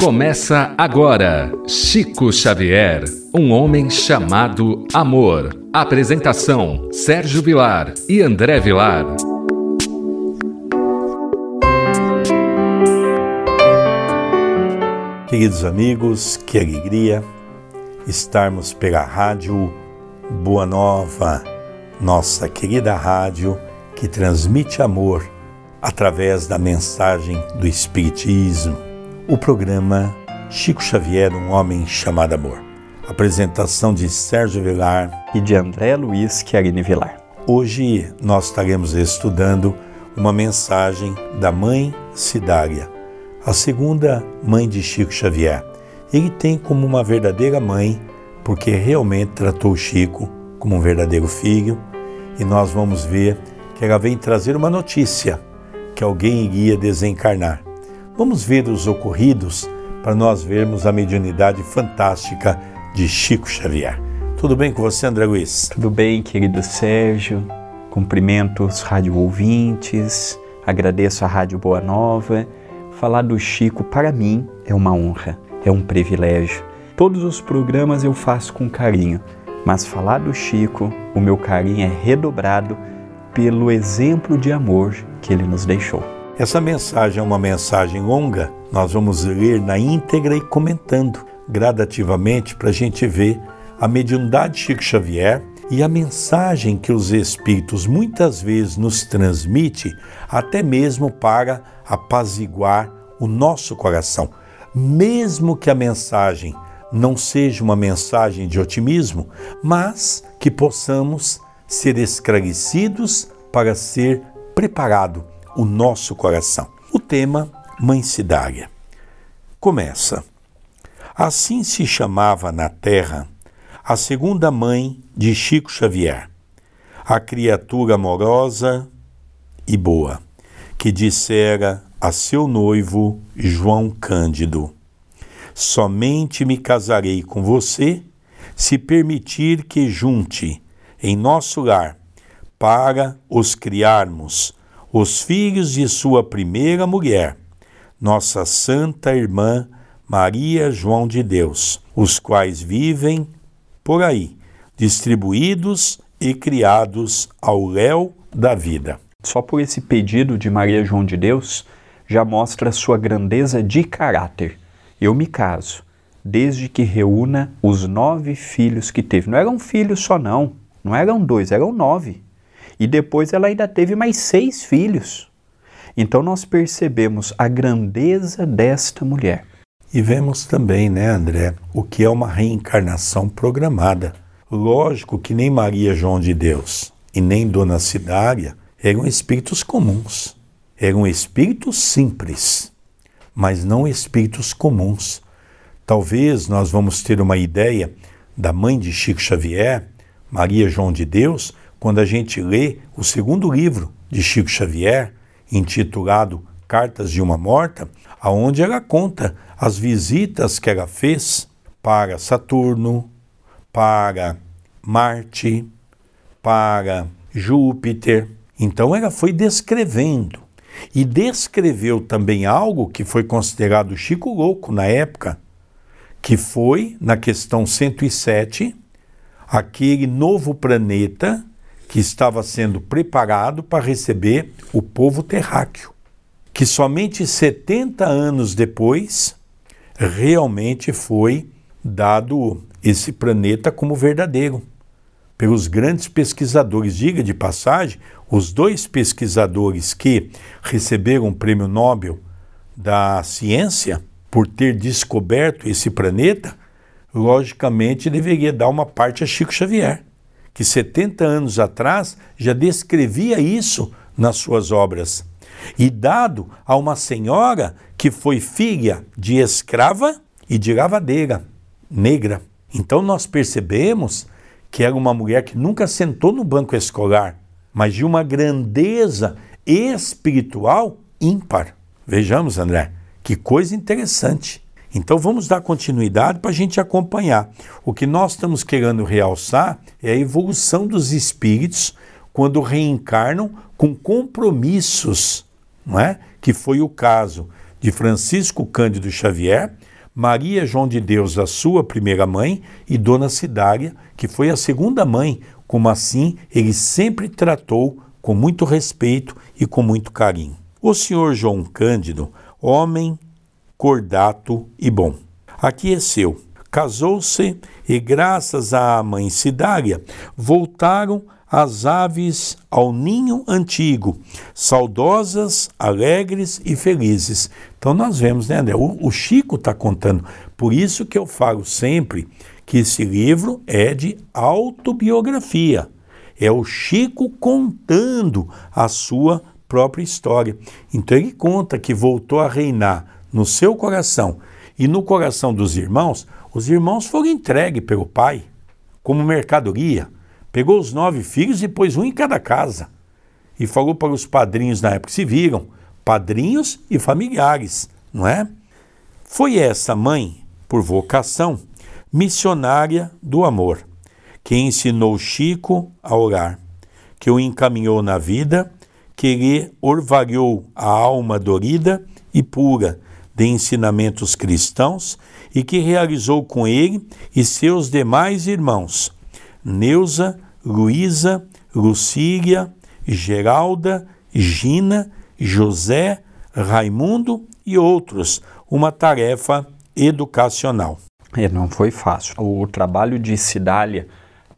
Começa agora Chico Xavier, um homem chamado amor. Apresentação: Sérgio Vilar e André Vilar. Queridos amigos, que alegria estarmos pela rádio Boa Nova, nossa querida rádio que transmite amor através da mensagem do Espiritismo o programa Chico Xavier, um homem chamado amor. Apresentação de Sérgio Vilar e de André Luiz Chiarini Vilar. Hoje nós estaremos estudando uma mensagem da mãe Cidária, a segunda mãe de Chico Xavier. Ele tem como uma verdadeira mãe, porque realmente tratou Chico como um verdadeiro filho, e nós vamos ver que ela vem trazer uma notícia que alguém iria desencarnar. Vamos ver os ocorridos para nós vermos a mediunidade fantástica de Chico Xavier. Tudo bem com você, André Luiz? Tudo bem, querido Sérgio. Cumprimento os rádio ouvintes, agradeço a Rádio Boa Nova. Falar do Chico, para mim, é uma honra, é um privilégio. Todos os programas eu faço com carinho, mas falar do Chico, o meu carinho é redobrado pelo exemplo de amor que ele nos deixou. Essa mensagem é uma mensagem longa, nós vamos ler na íntegra e comentando gradativamente para a gente ver a mediunidade de Chico Xavier e a mensagem que os Espíritos muitas vezes nos transmite, até mesmo para apaziguar o nosso coração. Mesmo que a mensagem não seja uma mensagem de otimismo, mas que possamos ser esclarecidos para ser preparado o nosso coração. O tema Mãe Cidária. Começa. Assim se chamava na terra a segunda mãe de Chico Xavier, a criatura amorosa e boa, que dissera a seu noivo João Cândido: Somente me casarei com você se permitir que junte em nosso lar para os criarmos os filhos de sua primeira mulher, nossa santa irmã Maria João de Deus, os quais vivem por aí, distribuídos e criados ao léu da vida. Só por esse pedido de Maria João de Deus já mostra sua grandeza de caráter. Eu me caso, desde que reúna os nove filhos que teve. Não eram filhos só, não. Não eram dois, eram nove. E depois ela ainda teve mais seis filhos. Então nós percebemos a grandeza desta mulher. E vemos também, né, André, o que é uma reencarnação programada. Lógico que nem Maria João de Deus e nem Dona Cidária eram espíritos comuns. Eram espíritos simples, mas não espíritos comuns. Talvez nós vamos ter uma ideia da mãe de Chico Xavier, Maria João de Deus, quando a gente lê o segundo livro de Chico Xavier, intitulado Cartas de uma Morta, aonde ela conta as visitas que ela fez para Saturno, para Marte, para Júpiter. Então ela foi descrevendo e descreveu também algo que foi considerado Chico louco na época, que foi na questão 107, aquele novo planeta que estava sendo preparado para receber o povo terráqueo, que somente 70 anos depois realmente foi dado esse planeta como verdadeiro pelos grandes pesquisadores. Diga de passagem, os dois pesquisadores que receberam o prêmio Nobel da ciência por ter descoberto esse planeta, logicamente deveria dar uma parte a Chico Xavier que 70 anos atrás já descrevia isso nas suas obras. E dado a uma senhora que foi filha de escrava e de lavadeira, negra. Então nós percebemos que era uma mulher que nunca sentou no banco escolar, mas de uma grandeza espiritual ímpar. Vejamos, André, que coisa interessante. Então vamos dar continuidade para a gente acompanhar. O que nós estamos querendo realçar é a evolução dos espíritos quando reencarnam com compromissos, não é? Que foi o caso de Francisco Cândido Xavier, Maria João de Deus, a sua primeira mãe, e Dona Cidária, que foi a segunda mãe, como assim ele sempre tratou com muito respeito e com muito carinho. O senhor João Cândido, homem cordato e bom, aqueceu, casou-se e, graças à mãe Cidária, voltaram as aves ao ninho antigo, saudosas, alegres e felizes. Então nós vemos, né, André? O, o Chico está contando. Por isso que eu falo sempre que esse livro é de autobiografia. É o Chico contando a sua própria história. Então ele conta que voltou a reinar no seu coração e no coração dos irmãos. Os irmãos foram entregues pelo pai como mercadoria Pegou os nove filhos e pôs um em cada casa. E falou para os padrinhos na época, se viram, padrinhos e familiares, não é? Foi essa mãe, por vocação, missionária do amor, que ensinou Chico a orar, que o encaminhou na vida, que lhe orvalhou a alma dorida e pura de ensinamentos cristãos e que realizou com ele e seus demais irmãos Neuza, Luísa, Lucília, Geralda, Gina, José, Raimundo e outros, uma tarefa educacional. É, não foi fácil. O trabalho de Cidália,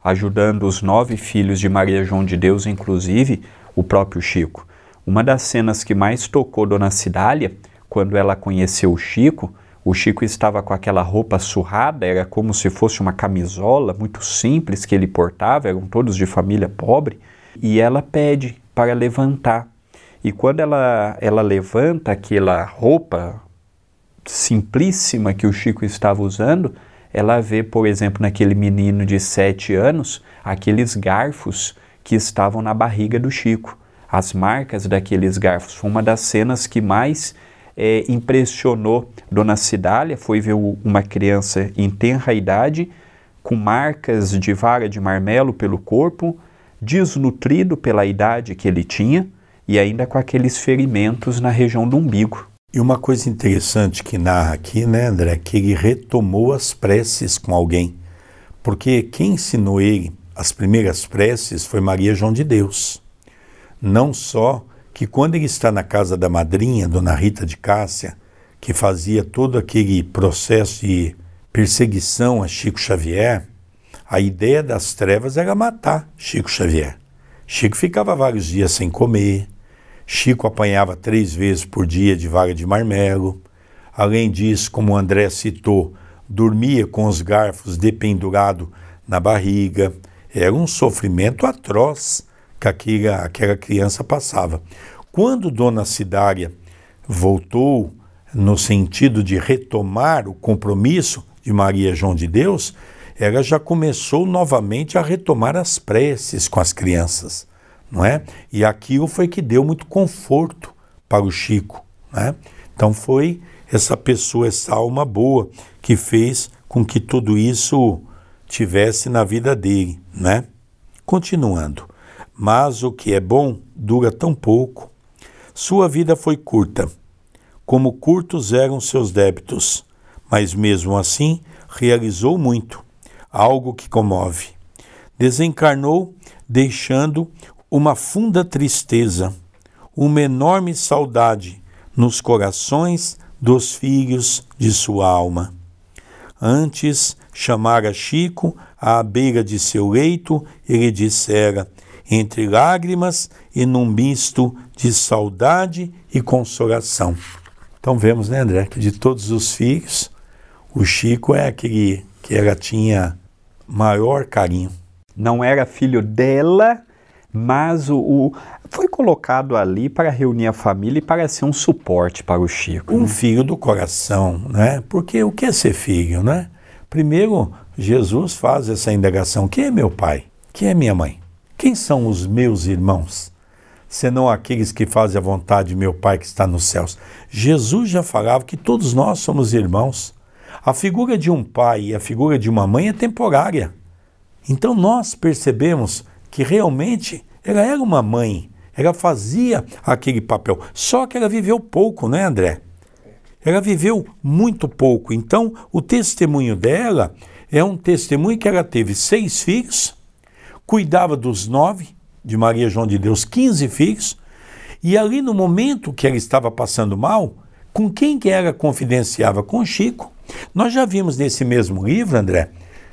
ajudando os nove filhos de Maria João de Deus, inclusive o próprio Chico. Uma das cenas que mais tocou Dona Cidália, quando ela conheceu o Chico, o Chico estava com aquela roupa surrada, era como se fosse uma camisola muito simples que ele portava, eram todos de família pobre, e ela pede para levantar. E quando ela, ela levanta aquela roupa simplíssima que o Chico estava usando, ela vê, por exemplo, naquele menino de sete anos, aqueles garfos que estavam na barriga do Chico. As marcas daqueles garfos. Foi uma das cenas que mais é, impressionou Dona Cidália foi ver uma criança em tenra idade, com marcas de vara de marmelo pelo corpo, desnutrido pela idade que ele tinha e ainda com aqueles ferimentos na região do umbigo. E uma coisa interessante que narra aqui, né, André, que ele retomou as preces com alguém. Porque quem ensinou ele as primeiras preces foi Maria João de Deus. Não só que quando ele está na casa da madrinha, Dona Rita de Cássia, que fazia todo aquele processo de perseguição a Chico Xavier, a ideia das trevas era matar Chico Xavier. Chico ficava vários dias sem comer, Chico apanhava três vezes por dia de vaga de marmelo. Além disso, como o André citou, dormia com os garfos dependurado na barriga. Era um sofrimento atroz que aquela, aquela criança passava. Quando Dona Cidária voltou no sentido de retomar o compromisso de Maria João de Deus, ela já começou novamente a retomar as preces com as crianças, não é? E aquilo foi que deu muito conforto para o Chico, né? Então foi essa pessoa, essa alma boa que fez com que tudo isso tivesse na vida dele, né? Continuando. Mas o que é bom dura tão pouco. Sua vida foi curta, como curtos eram seus débitos, mas mesmo assim realizou muito, algo que comove. Desencarnou, deixando uma funda tristeza, uma enorme saudade nos corações dos filhos de sua alma. Antes chamara Chico à beira de seu leito e lhe dissera: entre lágrimas e num misto de saudade e consolação. Então vemos, né, André, que de todos os filhos, o Chico é aquele que ela tinha maior carinho. Não era filho dela, mas o, o, foi colocado ali para reunir a família e para ser um suporte para o Chico. Um né? filho do coração, né? Porque o que é ser filho, né? Primeiro, Jesus faz essa indagação: quem é meu pai? Quem é minha mãe? Quem são os meus irmãos? Senão aqueles que fazem a vontade de meu Pai que está nos céus. Jesus já falava que todos nós somos irmãos. A figura de um pai e a figura de uma mãe é temporária. Então nós percebemos que realmente ela era uma mãe, ela fazia aquele papel. Só que ela viveu pouco, né, André? Ela viveu muito pouco. Então, o testemunho dela é um testemunho que ela teve seis filhos, cuidava dos nove, de Maria João de Deus, 15 filhos, e ali no momento que ela estava passando mal, com quem que ela confidenciava? Com Chico. Nós já vimos nesse mesmo livro, André,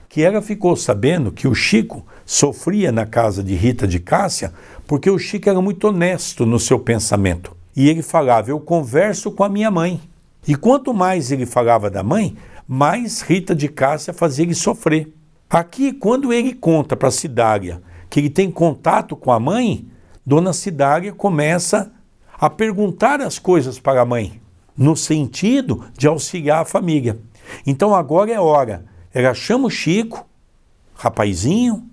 que ela ficou sabendo que o Chico sofria na casa de Rita de Cássia porque o Chico era muito honesto no seu pensamento. E ele falava: Eu converso com a minha mãe. E quanto mais ele falava da mãe, mais Rita de Cássia fazia ele sofrer. Aqui, quando ele conta para Cidária que ele tem contato com a mãe, Dona Cidária começa a perguntar as coisas para a mãe, no sentido de auxiliar a família. Então agora é hora. Ela chama o Chico, rapazinho,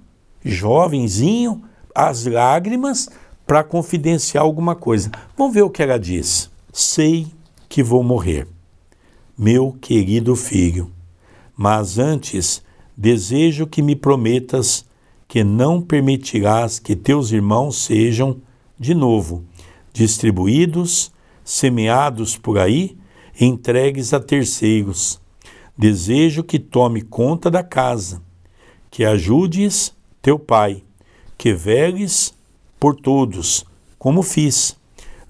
jovenzinho, as lágrimas, para confidenciar alguma coisa. Vamos ver o que ela diz. Sei que vou morrer, meu querido filho, mas antes desejo que me prometas que não permitirás que teus irmãos sejam, de novo, distribuídos, semeados por aí, entregues a terceiros. Desejo que tome conta da casa, que ajudes teu pai, que veles por todos, como fiz.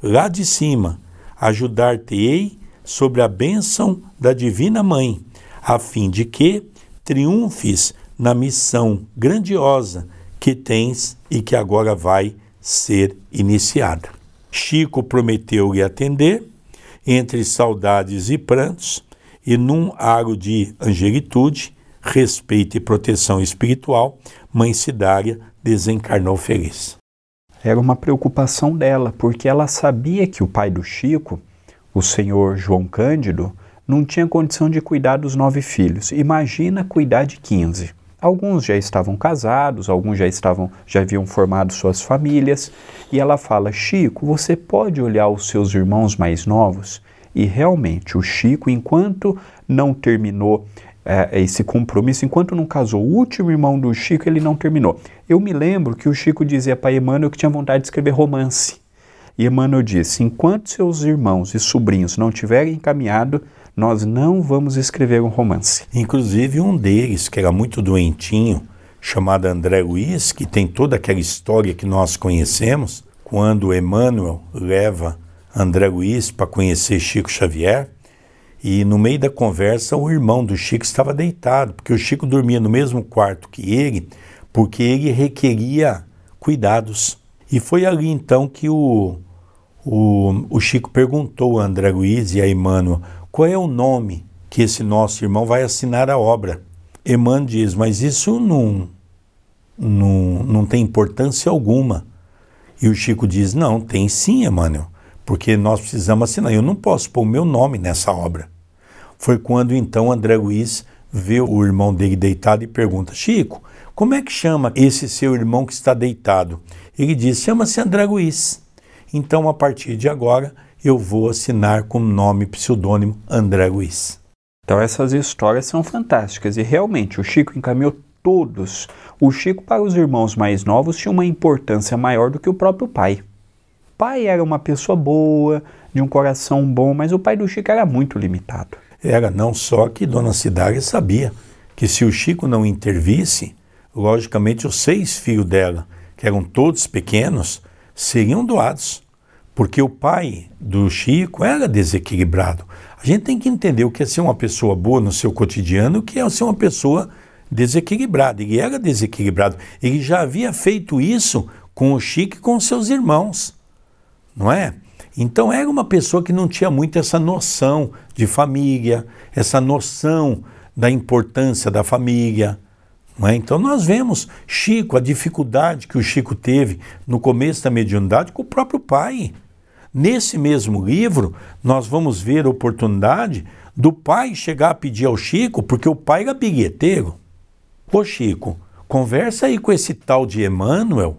Lá de cima, ajudar-te-ei sobre a bênção da Divina Mãe, a fim de que triunfes na missão grandiosa que tens e que agora vai ser iniciada. Chico prometeu-lhe atender, entre saudades e prantos, e num aro de angelitude, respeito e proteção espiritual, Mãe Cidária desencarnou feliz. Era uma preocupação dela, porque ela sabia que o pai do Chico, o senhor João Cândido, não tinha condição de cuidar dos nove filhos. Imagina cuidar de quinze. Alguns já estavam casados, alguns já estavam, já haviam formado suas famílias, e ela fala: "Chico, você pode olhar os seus irmãos mais novos?" E realmente, o Chico, enquanto não terminou é, esse compromisso, enquanto não casou, o último irmão do Chico, ele não terminou. Eu me lembro que o Chico dizia para Emmanuel que tinha vontade de escrever romance. E Emmanuel disse: enquanto seus irmãos e sobrinhos não tiverem encaminhado, nós não vamos escrever um romance. Inclusive um deles, que era muito doentinho, chamado André Luiz, que tem toda aquela história que nós conhecemos, quando Emmanuel leva André Luiz para conhecer Chico Xavier, e no meio da conversa o irmão do Chico estava deitado, porque o Chico dormia no mesmo quarto que ele, porque ele requeria cuidados. E foi ali então que o, o, o Chico perguntou a André Luiz e a Emmanuel qual é o nome que esse nosso irmão vai assinar a obra? Emmanuel diz, mas isso não, não, não tem importância alguma. E o Chico diz, não, tem sim, Emmanuel, porque nós precisamos assinar. Eu não posso pôr o meu nome nessa obra. Foi quando então André Luiz vê o irmão dele deitado e pergunta, Chico, como é que chama esse seu irmão que está deitado? Ele diz, chama-se André Luiz. Então, a partir de agora, eu vou assinar com o nome pseudônimo André Luiz. Então essas histórias são fantásticas e realmente o Chico encaminhou todos. O Chico para os irmãos mais novos tinha uma importância maior do que o próprio pai. O pai era uma pessoa boa, de um coração bom, mas o pai do Chico era muito limitado. Era não só que Dona Cidária sabia que se o Chico não intervisse, logicamente os seis filhos dela, que eram todos pequenos, seriam doados porque o pai do Chico era desequilibrado. A gente tem que entender o que é ser uma pessoa boa no seu cotidiano, o que é ser uma pessoa desequilibrada. Ele era desequilibrado. Ele já havia feito isso com o Chico e com seus irmãos, não é? Então era uma pessoa que não tinha muito essa noção de família, essa noção da importância da família. É? Então nós vemos Chico, a dificuldade que o Chico teve no começo da mediunidade com o próprio pai. Nesse mesmo livro, nós vamos ver a oportunidade do pai chegar a pedir ao Chico, porque o pai era bilheteiro. Ô Chico, conversa aí com esse tal de Emmanuel,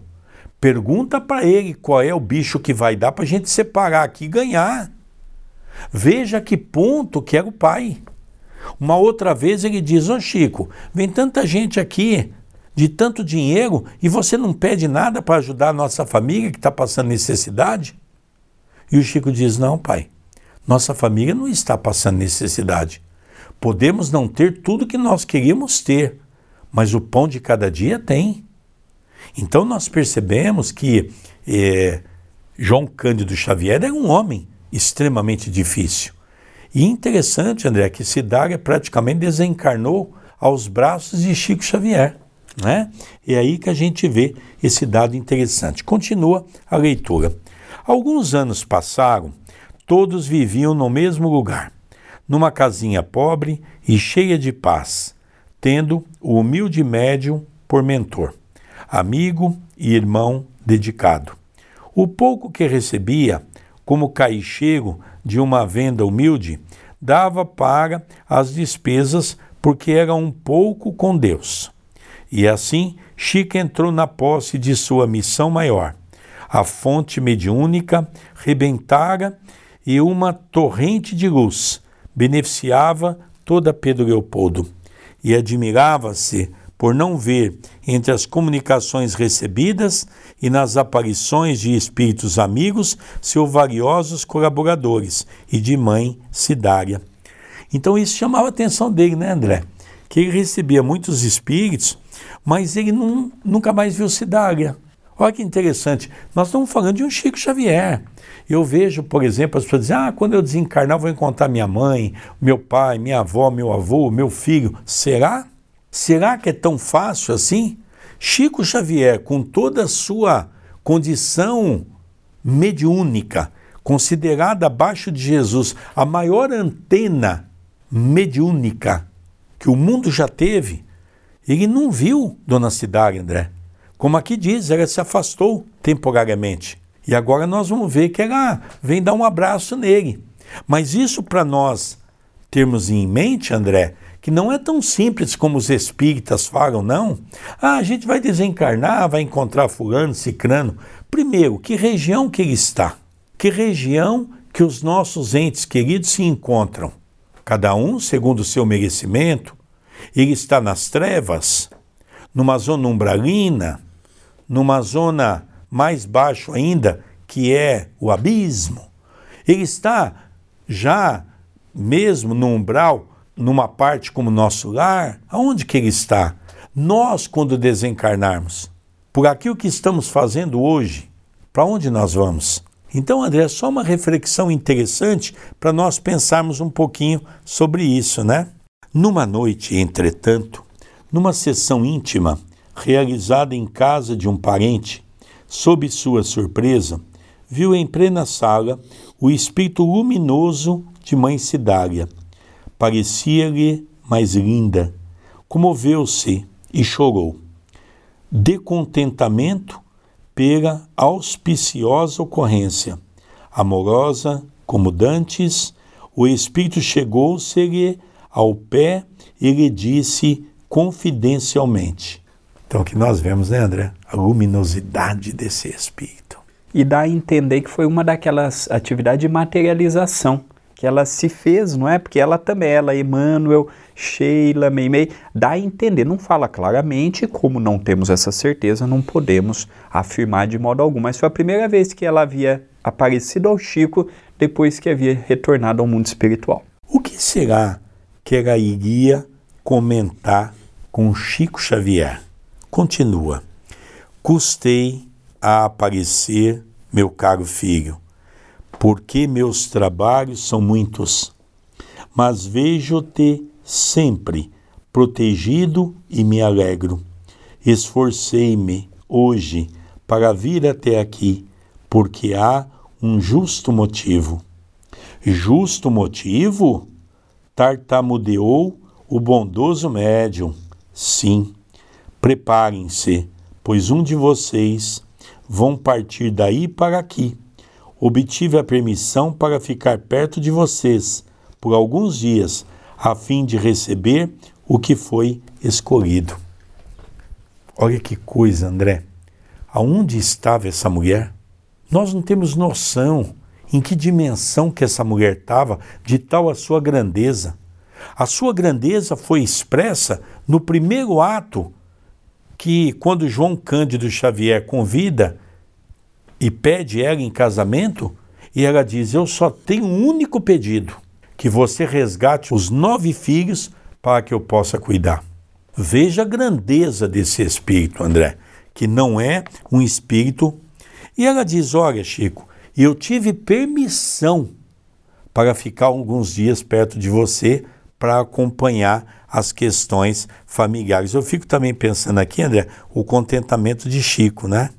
pergunta para ele qual é o bicho que vai dar para a gente separar aqui e ganhar. Veja que ponto que era o pai. Uma outra vez ele diz: Ô Chico, vem tanta gente aqui de tanto dinheiro e você não pede nada para ajudar a nossa família que está passando necessidade? E o Chico diz: Não, pai, Nossa família não está passando necessidade. Podemos não ter tudo que nós queríamos ter, mas o pão de cada dia tem. Então nós percebemos que eh, João Cândido Xavier era um homem extremamente difícil. E interessante, André, que Cidária praticamente desencarnou aos braços de Chico Xavier. Né? É aí que a gente vê esse dado interessante. Continua a leitura. Alguns anos passaram, todos viviam no mesmo lugar, numa casinha pobre e cheia de paz, tendo o humilde médium por mentor, amigo e irmão dedicado. O pouco que recebia, como caixeiro de uma venda humilde, dava para as despesas porque era um pouco com Deus. E assim, Chica entrou na posse de sua missão maior. A fonte mediúnica rebentara e uma torrente de luz beneficiava toda Pedro Leopoldo. E admirava-se por não ver entre as comunicações recebidas e nas aparições de espíritos amigos seus valiosos colaboradores e de mãe Cidária. Então isso chamava a atenção dele, né, André? Que ele recebia muitos espíritos, mas ele não, nunca mais viu Cidária. Olha que interessante, nós estamos falando de um Chico Xavier. Eu vejo, por exemplo, as pessoas dizem: ah, quando eu desencarnar, vou encontrar minha mãe, meu pai, minha avó, meu avô, meu filho. Será? Será que é tão fácil assim? Chico Xavier, com toda a sua condição mediúnica, considerada abaixo de Jesus a maior antena mediúnica que o mundo já teve, ele não viu Dona Cidade, André. Como aqui diz, ela se afastou temporariamente. E agora nós vamos ver que ela vem dar um abraço nele. Mas isso para nós termos em mente, André, que não é tão simples como os espíritas falam, não. Ah, a gente vai desencarnar, vai encontrar fulano, cicrano. Primeiro, que região que ele está? Que região que os nossos entes queridos se encontram? Cada um segundo o seu merecimento. Ele está nas trevas, numa zona umbralina, numa zona mais baixo ainda, que é o abismo. Ele está já mesmo no umbral numa parte como nosso lar, aonde que ele está? Nós, quando desencarnarmos, por aquilo que estamos fazendo hoje, para onde nós vamos? Então, André, é só uma reflexão interessante para nós pensarmos um pouquinho sobre isso, né? Numa noite, entretanto, numa sessão íntima, realizada em casa de um parente, sob sua surpresa, viu em plena sala o espírito luminoso de Mãe Cidária, parecia-lhe mais linda. Comoveu-se e chorou. De contentamento pela auspiciosa ocorrência. Amorosa como dantes, o espírito chegou-se-lhe ao pé e lhe disse confidencialmente. Então, o que nós vemos, né, André? A luminosidade desse espírito. E dá a entender que foi uma daquelas atividades de materialização que ela se fez, não é? Porque ela também, ela, Emmanuel, Sheila, Meimei, dá a entender, não fala claramente, como não temos essa certeza, não podemos afirmar de modo algum. Mas foi a primeira vez que ela havia aparecido ao Chico depois que havia retornado ao mundo espiritual. O que será que ela iria comentar com Chico Xavier? Continua. Custei a aparecer, meu caro filho porque meus trabalhos são muitos, mas vejo-te sempre protegido e me alegro. Esforcei-me hoje para vir até aqui, porque há um justo motivo. Justo motivo? Tartamudeou o bondoso médium. Sim, preparem-se, pois um de vocês vão partir daí para aqui obtive a permissão para ficar perto de vocês por alguns dias, a fim de receber o que foi escolhido. Olha que coisa, André. Aonde estava essa mulher? Nós não temos noção em que dimensão que essa mulher estava, de tal a sua grandeza. A sua grandeza foi expressa no primeiro ato que, quando João Cândido Xavier convida e pede ela em casamento, E ela diz: Eu só tenho um único pedido: que você resgate os nove filhos para que eu possa cuidar. Veja a grandeza desse espírito, André, que não é um espírito. E ela diz: Olha, Chico, eu tive permissão para ficar alguns dias perto de você para acompanhar as questões familiares. Eu fico também pensando aqui, André, o contentamento de Chico, né?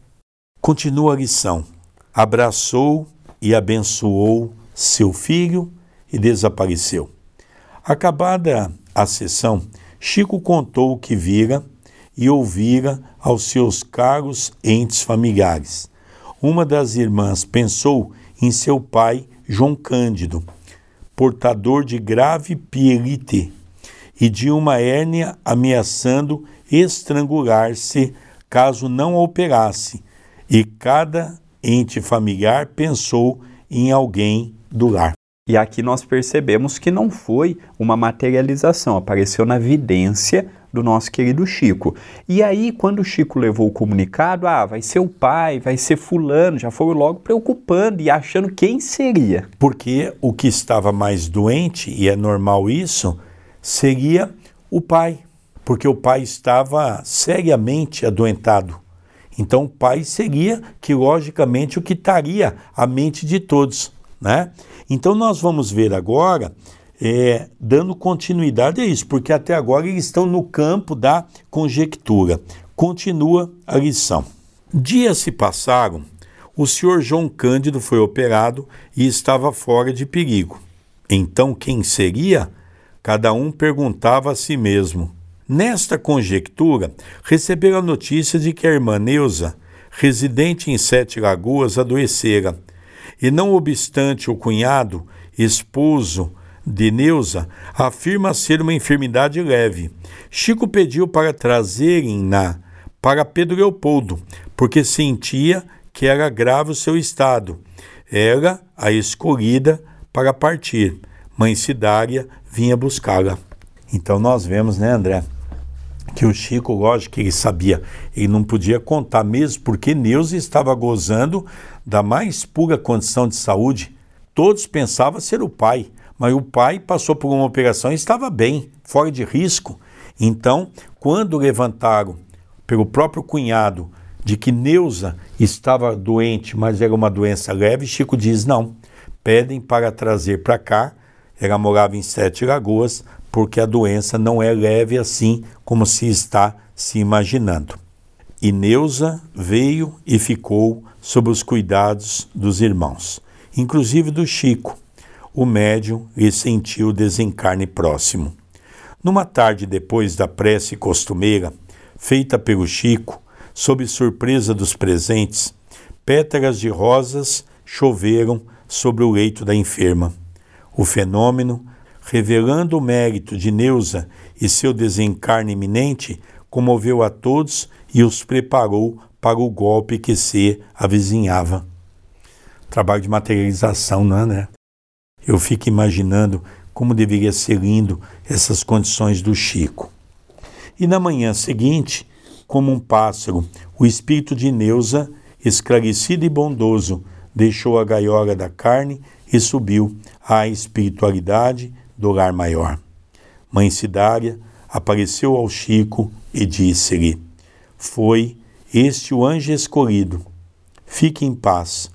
Continua a lição. Abraçou e abençoou seu filho e desapareceu. Acabada a sessão, Chico contou o que vira e ouvira aos seus caros entes familiares. Uma das irmãs pensou em seu pai, João Cândido, portador de grave pielite e de uma hérnia ameaçando estrangular-se caso não operasse, e cada ente familiar pensou em alguém do lar. E aqui nós percebemos que não foi uma materialização, apareceu na vidência do nosso querido Chico. E aí, quando o Chico levou o comunicado, ah, vai ser o pai, vai ser fulano, já foram logo preocupando e achando quem seria. Porque o que estava mais doente, e é normal isso, seria o pai, porque o pai estava seriamente adoentado. Então o pai seria que logicamente o que estaria a mente de todos, né? Então nós vamos ver agora é, dando continuidade a isso, porque até agora eles estão no campo da conjectura. Continua a lição. Dias se passaram, o senhor João Cândido foi operado e estava fora de perigo. Então quem seria? Cada um perguntava a si mesmo. Nesta conjectura, receberam a notícia de que a irmã Neuza, residente em Sete Lagoas, adoecera. E não obstante o cunhado, esposo de Neuza, afirma ser uma enfermidade leve. Chico pediu para trazerem-na para Pedro Leopoldo, porque sentia que era grave o seu estado. Era a escolhida para partir. Mãe Cidária vinha buscá-la. Então nós vemos, né, André, que o Chico, lógico que ele sabia, ele não podia contar mesmo, porque Neuza estava gozando da mais pura condição de saúde. Todos pensavam ser o pai, mas o pai passou por uma operação e estava bem, fora de risco. Então, quando levantaram pelo próprio cunhado de que Neuza estava doente, mas era uma doença leve, Chico diz: não, pedem para trazer para cá ela morava em Sete Lagoas, porque a doença não é leve assim como se está se imaginando. E Neuza veio e ficou sob os cuidados dos irmãos, inclusive do Chico. O médium lhe sentiu o desencarne próximo. Numa tarde depois da prece costumeira, feita pelo Chico, sob surpresa dos presentes, pétalas de rosas choveram sobre o leito da enferma. O fenômeno, revelando o mérito de Neuza e seu desencarne iminente, comoveu a todos e os preparou para o golpe que se avizinhava. Trabalho de materialização, não é, né? Eu fico imaginando como deveria ser lindo essas condições do Chico. E na manhã seguinte, como um pássaro, o espírito de Neuza, esclarecido e bondoso, deixou a gaiola da carne e subiu à espiritualidade do lar maior. Mãe Cidária apareceu ao Chico e disse-lhe: Foi este o anjo escolhido. Fique em paz.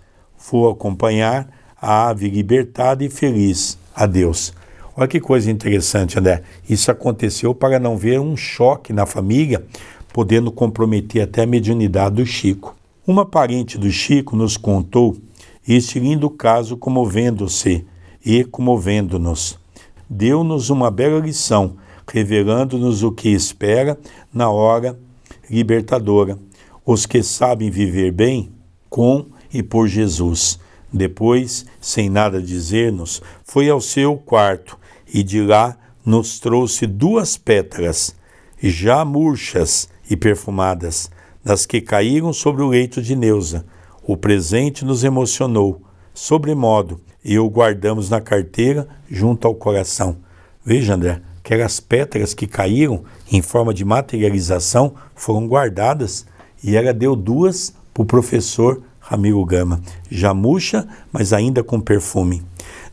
Vou acompanhar a ave libertada e feliz. Adeus. Olha que coisa interessante, André. Isso aconteceu para não ver um choque na família, podendo comprometer até a mediunidade do Chico. Uma parente do Chico nos contou este lindo caso comovendo-se e comovendo-nos. Deu-nos uma bela lição, revelando-nos o que espera na hora libertadora. Os que sabem viver bem com e por Jesus. Depois, sem nada dizer-nos, foi ao seu quarto e de lá nos trouxe duas pétalas, já murchas e perfumadas, das que caíram sobre o leito de Neuza o presente nos emocionou, sobremodo, e o guardamos na carteira junto ao coração. Veja, André, aquelas pétalas que caíram em forma de materialização foram guardadas e ela deu duas para o professor Ramiro Gama, já murcha, mas ainda com perfume.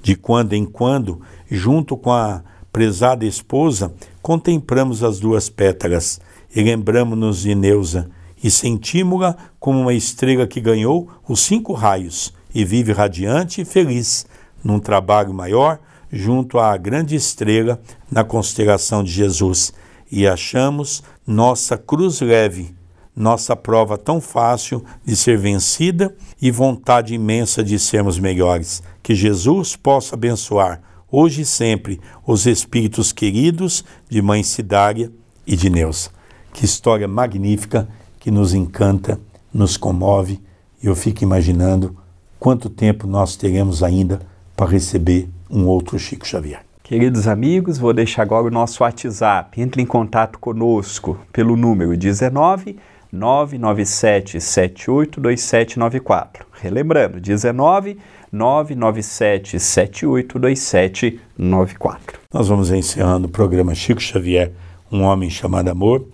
De quando em quando, junto com a prezada esposa, contemplamos as duas pétalas e lembramos-nos de Neusa e sentimos-la como uma estrela que ganhou os cinco raios e vive radiante e feliz num trabalho maior junto à grande estrela na constelação de Jesus e achamos nossa cruz leve, nossa prova tão fácil de ser vencida e vontade imensa de sermos melhores. Que Jesus possa abençoar hoje e sempre os espíritos queridos de Mãe Cidária e de Neuza. Que história magnífica que nos encanta, nos comove e eu fico imaginando quanto tempo nós teremos ainda para receber um outro Chico Xavier. Queridos amigos, vou deixar agora o nosso WhatsApp. Entre em contato conosco pelo número 19 997 782794. Relembrando, 19 997 782794. Nós vamos encerrando o programa Chico Xavier, Um Homem Chamado Amor,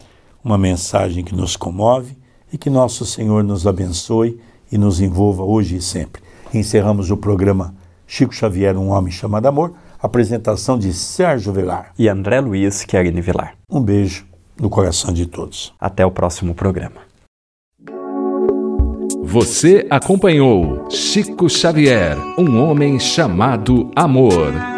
uma mensagem que nos comove e que nosso Senhor nos abençoe e nos envolva hoje e sempre. Encerramos o programa Chico Xavier, Um Homem Chamado Amor, apresentação de Sérgio Velar e André Luiz Querini Vilar. Um beijo no coração de todos. Até o próximo programa. Você acompanhou Chico Xavier, Um Homem Chamado Amor.